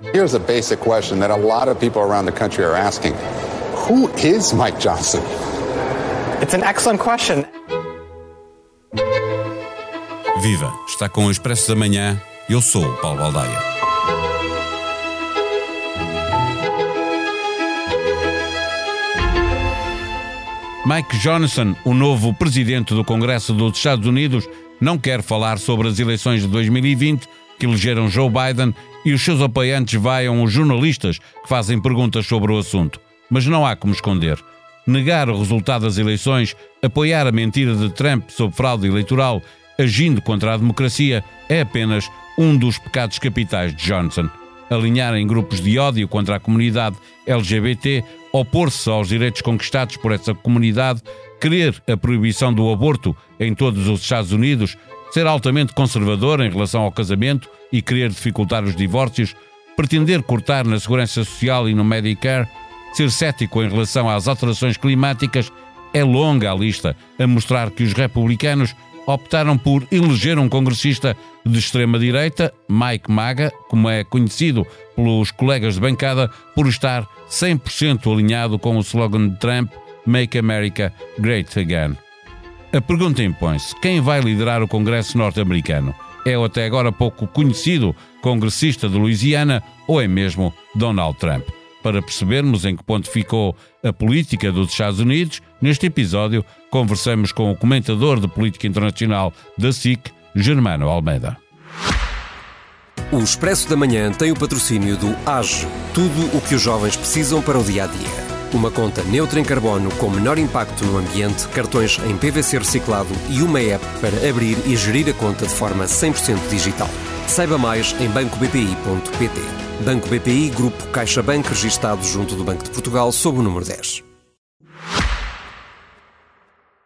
Here's a basic question that a lot of people around the country are asking. Who is Mike Johnson? It's an excellent question. Viva! Está com o Expresso da Manhã. Eu sou o Paulo Baldaia. Mike Johnson, o novo presidente do Congresso dos Estados Unidos, não quer falar sobre as eleições de 2020 que elegeram Joe Biden e os seus apoiantes vaiam os jornalistas que fazem perguntas sobre o assunto. Mas não há como esconder. Negar o resultado das eleições, apoiar a mentira de Trump sobre fraude eleitoral, agindo contra a democracia, é apenas um dos pecados capitais de Johnson. Alinhar em grupos de ódio contra a comunidade LGBT, opor-se aos direitos conquistados por essa comunidade, querer a proibição do aborto em todos os Estados Unidos, ser altamente conservador em relação ao casamento e querer dificultar os divórcios, pretender cortar na segurança social e no Medicare, ser cético em relação às alterações climáticas, é longa a lista a mostrar que os republicanos optaram por eleger um congressista de extrema-direita, Mike Maga, como é conhecido pelos colegas de bancada, por estar 100% alinhado com o slogan de Trump Make America Great Again. A pergunta impõe-se: quem vai liderar o Congresso norte-americano? É o até agora pouco conhecido congressista de Louisiana ou é mesmo Donald Trump? Para percebermos em que ponto ficou a política dos Estados Unidos, neste episódio conversamos com o comentador de política internacional da SIC, Germano Almeida. O Expresso da Manhã tem o patrocínio do AGE, tudo o que os jovens precisam para o dia a dia. Uma conta neutra em carbono com menor impacto no ambiente, cartões em PVC reciclado e uma app para abrir e gerir a conta de forma 100% digital. Saiba mais em bancobpi.pt. Banco BPI, Grupo CaixaBank, registado junto do Banco de Portugal, sob o número 10.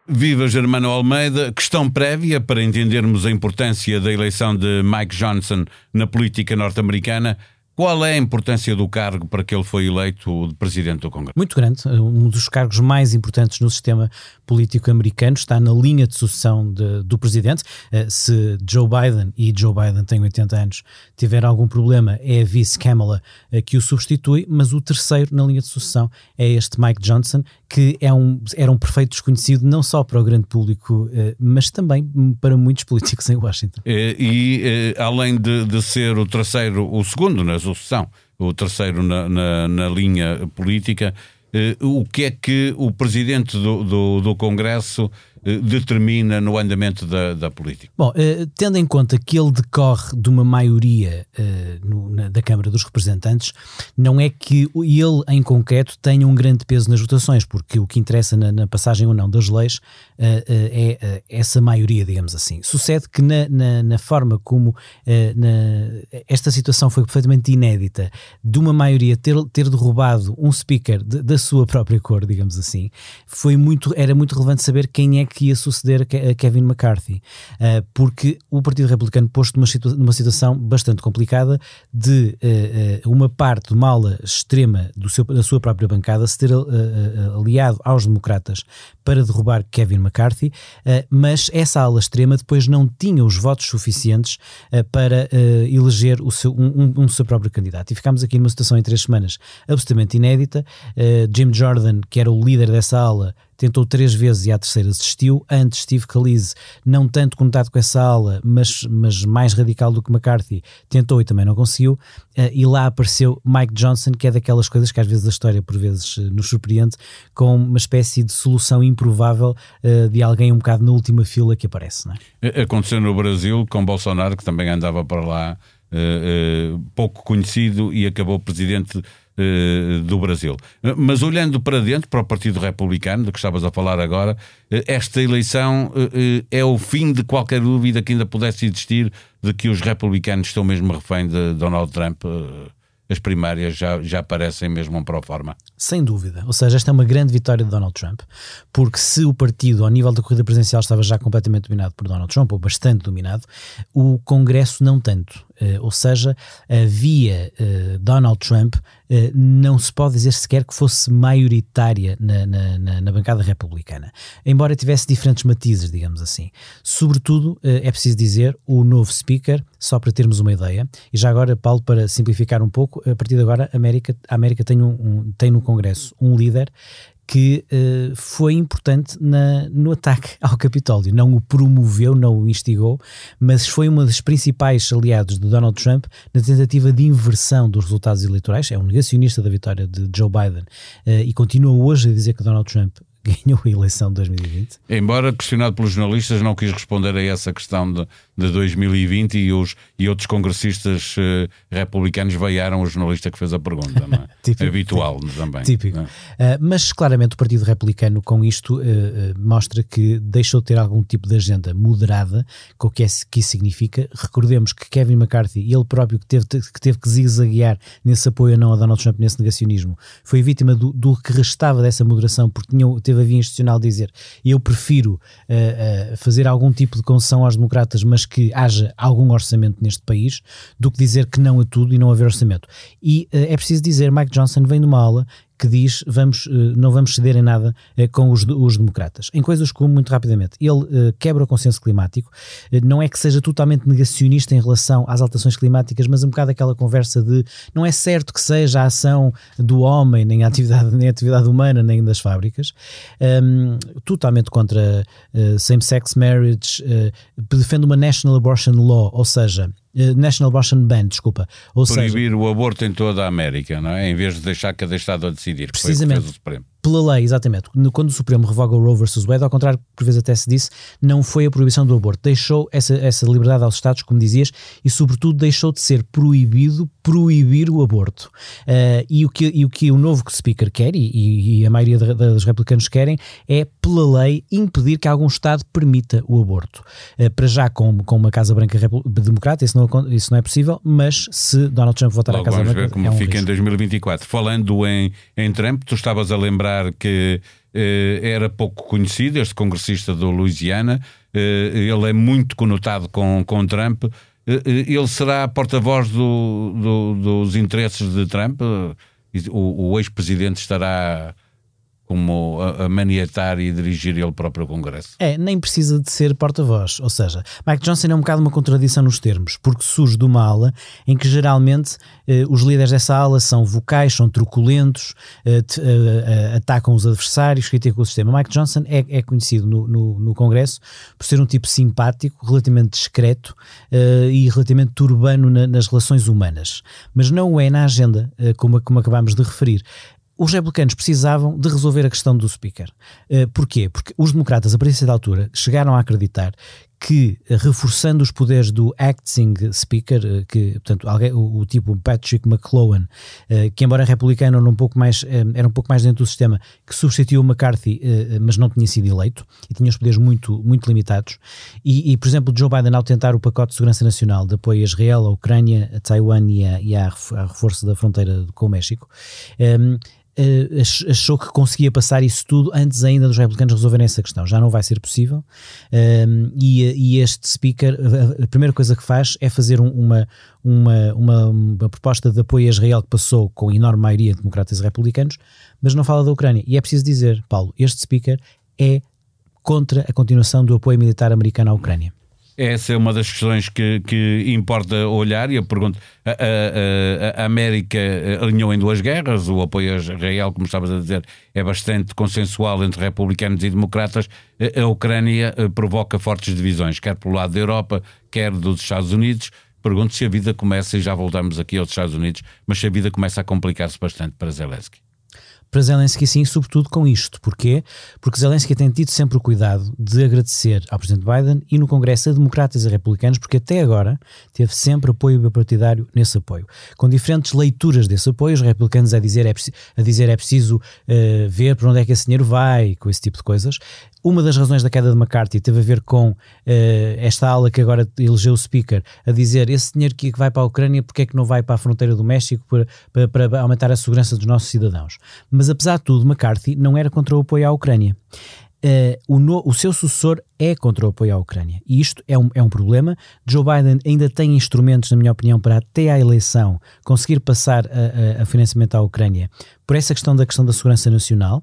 Viva Germano Almeida. Questão prévia para entendermos a importância da eleição de Mike Johnson na política norte-americana. Qual é a importância do cargo para que ele foi eleito de presidente do Congresso? Muito grande. Um dos cargos mais importantes no sistema político americano está na linha de sucessão de, do presidente. Eh, se Joe Biden, e Joe Biden tem 80 anos, tiver algum problema, é a vice Kamala eh, que o substitui, mas o terceiro na linha de sucessão é este Mike Johnson, que é um, era um perfeito desconhecido não só para o grande público, eh, mas também para muitos políticos em Washington. E, e além de, de, ser o terceiro, o segundo na sucessão, o terceiro na, na, na linha política, o que é que o presidente do, do, do Congresso eh, determina no andamento da, da política? Bom, eh, tendo em conta que ele decorre de uma maioria eh, no, na, da Câmara dos Representantes, não é que ele, em concreto, tenha um grande peso nas votações, porque o que interessa na, na passagem ou não das leis é essa maioria, digamos assim. Sucede que na, na, na forma como esta situação foi perfeitamente inédita, de uma maioria ter, ter derrubado um speaker de, da sua própria cor, digamos assim, foi muito, era muito relevante saber quem é que ia suceder a Kevin McCarthy, porque o Partido Republicano posto numa, situa numa situação bastante complicada de uma parte de uma ala extrema do seu, da sua própria bancada se ter aliado aos democratas para derrubar Kevin McCarthy, mas essa ala extrema depois não tinha os votos suficientes para eleger o seu, um, um, seu próprio candidato. E ficámos aqui numa situação em três semanas absolutamente inédita. Jim Jordan, que era o líder dessa ala, tentou três vezes e à terceira desistiu. Antes, Steve Calise, não tanto contato com essa ala, mas, mas mais radical do que McCarthy, tentou e também não conseguiu. Uh, e lá apareceu Mike Johnson, que é daquelas coisas que às vezes a história por vezes uh, nos surpreende, com uma espécie de solução improvável uh, de alguém um bocado na última fila que aparece. É? Aconteceu no Brasil com Bolsonaro, que também andava para lá. pouco conhecido e acabou presidente eh, do Brasil. Mas olhando para dentro, para o Partido Republicano, do que estavas a falar agora, eh, esta eleição eh, é o fim de qualquer dúvida que ainda pudesse existir de que os republicanos estão mesmo refém de Donald Trump as primárias já, já parecem mesmo um pró-forma. Sem dúvida. Ou seja, esta é uma grande vitória de Donald Trump, porque se o partido, ao nível da corrida presidencial, estava já completamente dominado por Donald Trump, ou bastante dominado, o Congresso não tanto. Ou seja, havia Donald Trump não se pode dizer sequer que fosse maioritária na, na, na, bancada republicana, embora tivesse diferentes matizes, digamos assim. Sobretudo, é preciso dizer, o novo speaker, só para termos uma ideia, e já agora, Paulo, para simplificar um pouco, a partir de agora a América, a América tem, um, um tem no Congresso um líder que uh, foi importante na, no ataque ao Capitólio. Não o promoveu, não o instigou, mas foi uma das principais aliados de Donald Trump na tentativa de inversão dos resultados eleitorais. É um negacionista da vitória de Joe Biden uh, e continua hoje a dizer que Donald Trump ganhou a eleição de 2020. Embora questionado pelos jornalistas, não quis responder a essa questão de, de 2020 e, os, e outros congressistas uh, republicanos veiaram o jornalista que fez a pergunta. Não é? típico, Habitual típico, também. Típico. Uh, mas claramente o Partido Republicano com isto uh, mostra que deixou de ter algum tipo de agenda moderada, com o que, é, que isso significa. Recordemos que Kevin McCarthy, ele próprio que teve que, teve que zigue-zaguear nesse apoio a não a Donald Trump, nesse negacionismo, foi vítima do, do que restava dessa moderação, porque tinha, teve a via institucional dizer eu prefiro fazer algum tipo de concessão aos democratas, mas que haja algum orçamento neste país, do que dizer que não a tudo e não haver orçamento. E uh, é preciso dizer, Mike Johnson vem de uma aula que diz vamos, eh, não vamos ceder em nada eh, com os, os democratas. Em coisas como, muito rapidamente, ele quebra o consenso climático, não é que seja totalmente negacionista em relação às alterações climáticas, mas um bocado aquela conversa de não é certo que seja a ação do homem, nem a atividade, nem a atividade humana, nem das fábricas, um, totalmente contra uh, same-sex marriage, uh, defende uma national abortion law, ou seja, eh, National Abortion Ban, desculpa. Ou Proibir seja, o aborto em toda a América, não é? Em vez de deixar cada Estado a decidir. Precisamente. o Supremo pela lei, exatamente. Quando o Supremo revoga o Roe versus Wade, ao contrário, por vezes até se disse, não foi a proibição do aborto. Deixou essa, essa liberdade aos Estados, como dizias, e sobretudo deixou de ser proibido proibir o aborto. Uh, e, o que, e o que o novo Speaker quer, e, e a maioria dos republicanos querem, é, pela lei, impedir que algum Estado permita o aborto. Uh, para já com, com uma Casa Branca democrata, isso não, isso não é possível, mas se Donald Trump voltar Logo à Casa vamos Branca. Vamos ver como é um fica risco. em 2024. Falando em, em Trump, tu estavas a lembrar lembrar que eh, era pouco conhecido, este congressista do Louisiana, eh, ele é muito conotado com, com Trump. Eh, ele será porta-voz do, do, dos interesses de Trump? O, o ex-presidente estará como a, a maniatar e dirigir ele próprio o Congresso. É, nem precisa de ser porta-voz. Ou seja, Mike Johnson é um bocado uma contradição nos termos, porque surge de uma ala em que geralmente eh, os líderes dessa ala são vocais, são truculentos, eh, t, eh, atacam os adversários, criticam o sistema. Mike Johnson é, é conhecido no, no, no, Congresso por ser um tipo simpático, relativamente discreto eh, e relativamente urbano na, nas relações humanas. Mas não é na agenda, eh, como, como acabámos de referir os republicanos precisavam de resolver a questão do speaker. Uh, porquê? Porque os democratas, a partir da altura, chegaram a acreditar que, eh, reforçando os poderes do acting speaker, eh, que, portanto, alguém, o, o tipo Patrick McClowan, que embora republicano era um pouco mais, era um pouco mais dentro do sistema, que substituiu McCarthy, mas não tinha sido eleito, e tinha os poderes muito, muito limitados, e, e, por exemplo, Joe Biden, ao tentar o pacote de segurança nacional de apoio a Israel, a Ucrânia, a Taiwan e a, e a reforço da fronteira com o México, um, Uh, achou que conseguia passar isso tudo antes ainda dos republicanos resolverem essa questão. Já não vai ser possível. Uh, e, e, este speaker, a, a, primeira coisa que faz é fazer um, uma, uma, uma, uma, proposta de apoio a Israel que passou com enorme maioria de democratas e republicanos, mas não fala da Ucrânia. E é preciso dizer, Paulo, este speaker é contra a continuação do apoio militar americano à Ucrânia. Essa é uma das questões que, que importa olhar e eu pergunto, a, a, a, América alinhou em duas guerras, o apoio a Israel, como estavas a dizer, é bastante consensual entre republicanos e democratas, a Ucrânia eh, provoca fortes divisões, quer pelo lado da Europa, quer dos Estados Unidos, pergunto se a vida começa, e já voltamos aqui aos Estados Unidos, mas se a vida começa a complicar-se bastante para Zelensky para Zelensky sim, sobretudo com isto. Porquê? Porque Zelensky tem tido sempre o cuidado de agradecer ao Presidente Biden e no Congresso a democratas e republicanos, porque até agora teve sempre apoio bipartidário nesse apoio. Com diferentes leituras desse apoio, os republicanos a dizer é, a dizer é preciso uh, ver para onde é que esse dinheiro vai, com esse tipo de coisas. Uma das razões da queda de McCarthy teve a ver com uh, esta ala que agora elegeu o Speaker a dizer esse dinheiro que vai para a Ucrânia, porque é que não vai para a fronteira do México para, para, para aumentar a segurança dos nossos cidadãos. Mas apesar de tudo, McCarthy não era contra o apoio à Ucrânia. Uh, o, no, o, seu sucessor é contra o apoio à Ucrânia. E isto é um, é um problema. Joe Biden ainda tem instrumentos, na minha opinião, para até à eleição conseguir passar a, a, a financiamento à Ucrânia por essa questão da questão da segurança nacional.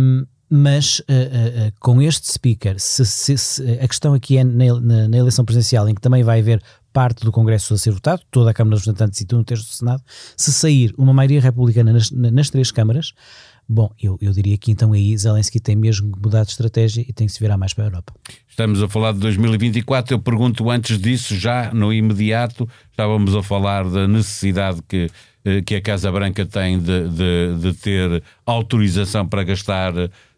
Um, mas uh, uh, com este speaker, se, se, se, a questão aqui é na, na, na, eleição presidencial, em que também vai haver parte do Congresso a ser votado, toda a Câmara dos Representantes e um terço do Senado, se sair uma maioria republicana nas, nas três câmaras, Bom, eu, eu diria que então aí Zelensky tem mesmo mudar de estratégia e tem que se virar mais para a Europa. Estamos a falar de 2024. Eu pergunto antes disso, já no imediato, estávamos a falar da necessidade que, eh, que a Casa Branca tem de, de, de ter autorização para gastar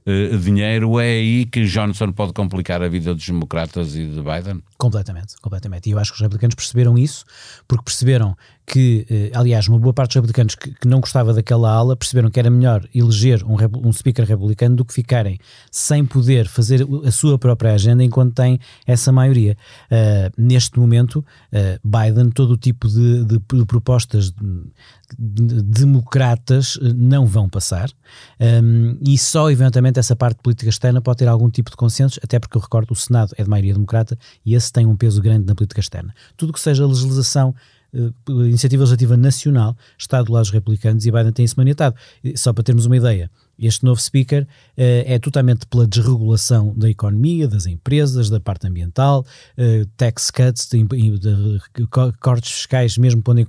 uh, dinheiro, é aí que Johnson pode complicar a vida dos democratas e de Biden? Completamente, completamente. E eu acho que os republicanos perceberam isso, porque perceberam que, uh, aliás, uma boa parte dos republicanos que, que, não gostava daquela ala perceberam que era melhor eleger um, um speaker republicano do que ficarem sem poder fazer a sua própria agenda enquanto tem essa maioria. Uh, neste momento, Biden, todo o tipo de, de, de propostas democratas eh, não vão passar um, e só eventualmente essa parte de política externa pode ter algum tipo de consenso, até porque eu recordo o Senado é de maioria democrata e esse tem um peso grande na política externa. Tudo que seja legislação uh, iniciativa legislativa nacional está do lado dos republicanos e Biden tem isso maniatado. Só para termos uma ideia, este novo speaker uh, é totalmente pela desregulação da economia, das empresas, da parte ambiental, uh, tax cuts, de, de, de, cortes fiscais, mesmo pondo em,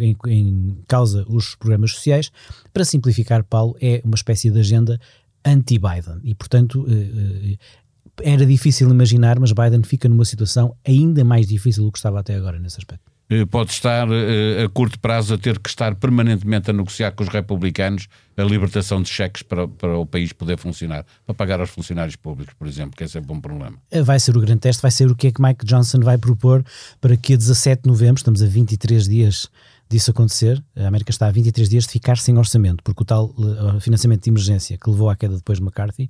em, em, causa os programas sociais. Para simplificar, Paulo, é uma espécie de agenda anti-Biden e, portanto, uh, era difícil imaginar, mas Biden fica numa situação ainda mais difícil do que estava até agora nesse aspecto. Eh, pode estar eh, a curto prazo a ter que estar permanentemente a negociar com os republicanos a libertação de cheques para, para o país poder funcionar, para pagar aos funcionários públicos, por exemplo, que é um bom problema. Eh, vai ser o grande teste, vai ser o que é que Mike Johnson vai propor para que a 17 de novembro, estamos a 23 dias disso acontecer, a América está a 23 dias de ficar sem orçamento, porque o tal financiamento de emergência que levou à queda depois de McCarthy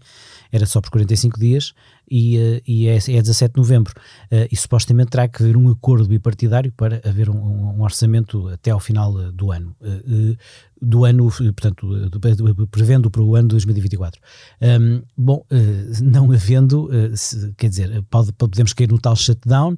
era só por 45 dias e, uh, e é, é 17 de novembro. Uh, e supostamente terá que haver um acordo bipartidário para haver um, um orçamento até ao final do ano. do ano, portanto, prevendo para o ano 2024. Um, bom, não havendo, quer dizer, pode, podemos cair no tal shutdown,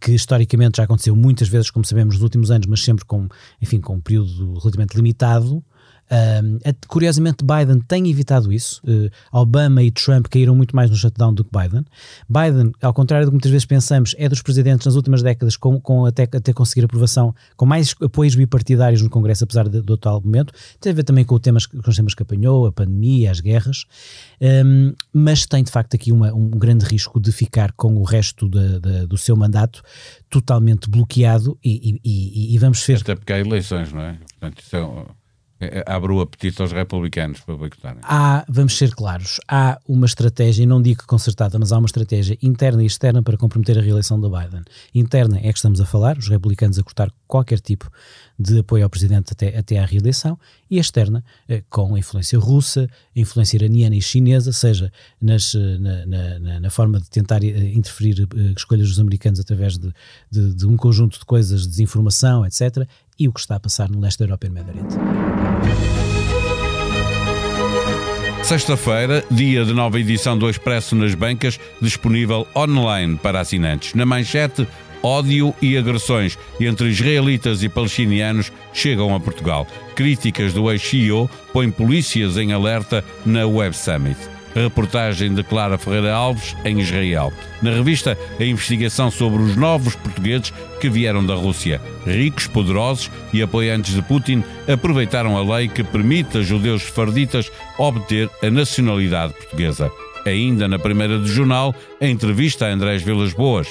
que historicamente já aconteceu muitas vezes, como sabemos, nos últimos anos, mas sempre com, enfim, com um período relativamente limitado. Um, curiosamente, Biden tem evitado isso. Uh, Obama e Trump caíram muito mais no shutdown do que Biden. Biden, ao contrário do que muitas vezes pensamos, é dos presidentes nas últimas décadas com, com até, até conseguir aprovação, com mais apoios bipartidários no Congresso, apesar de, do atual momento. Tem a ver também com, temas, com os temas que apanhou, a pandemia, as guerras. Um, mas tem de facto aqui uma, um grande risco de ficar com o resto de, de, do seu mandato totalmente bloqueado e, e, e, vamos ver. Até porque há eleições, não é? Portanto, isso é é, é, abre o apetite aos republicanos para boicotarem. Há, vamos ser claros, há uma estratégia, e não digo concertada, mas há uma estratégia interna e externa para comprometer a reeleição do Biden. Interna é que estamos a falar, os republicanos a cortar qualquer tipo de apoio ao presidente até, até à reeleição, e externa, eh, com a influência russa, a influência iraniana e chinesa, seja nas, eh, na, na, na forma de tentar eh, interferir escolhas dos americanos através de, de, de um conjunto de coisas, de desinformação, etc., e o que está a passar no leste da Europa e no Médio Oriente. Sexta-feira, dia de nova edição do Expresso nas Bancas, disponível online para assinantes. Na manchete, ódio e agressões entre israelitas e palestinianos chegam a Portugal. Críticas do ex-CEO põem polícias em alerta na Web Summit. A reportagem de Clara Ferreira Alves, em Israel. Na revista, a investigação sobre os novos portugueses que vieram da Rússia. Ricos, poderosos e apoiantes de Putin aproveitaram a lei que permite a judeus farditas obter a nacionalidade portuguesa. Ainda na primeira do jornal, a entrevista a Andrés Vilas Boas.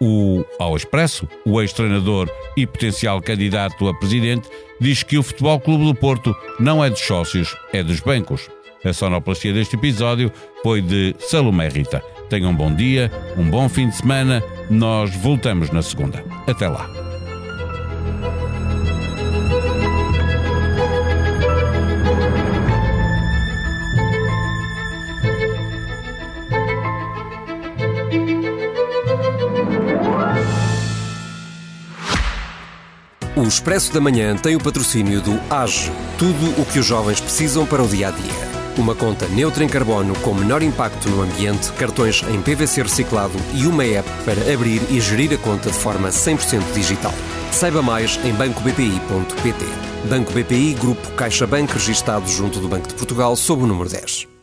O, ao Expresso, o ex-treinador e potencial candidato a presidente diz que o Futebol Clube do Porto não é dos sócios, é dos bancos. A sonoplastia deste episódio foi de Salomé Rita. Tenham um bom dia, um bom fim de semana. Nós voltamos na segunda. Até lá. O Expresso da Manhã tem o patrocínio do AGE, tudo o que os jovens precisam para o dia a dia. Uma conta neutra em carbono com menor impacto no ambiente, cartões em PVC reciclado e uma app para abrir e gerir a conta de forma 100% digital. Saiba mais em bancobpi.pt. Banco BPI, Grupo CaixaBank, registado junto do Banco de Portugal, sob o número 10.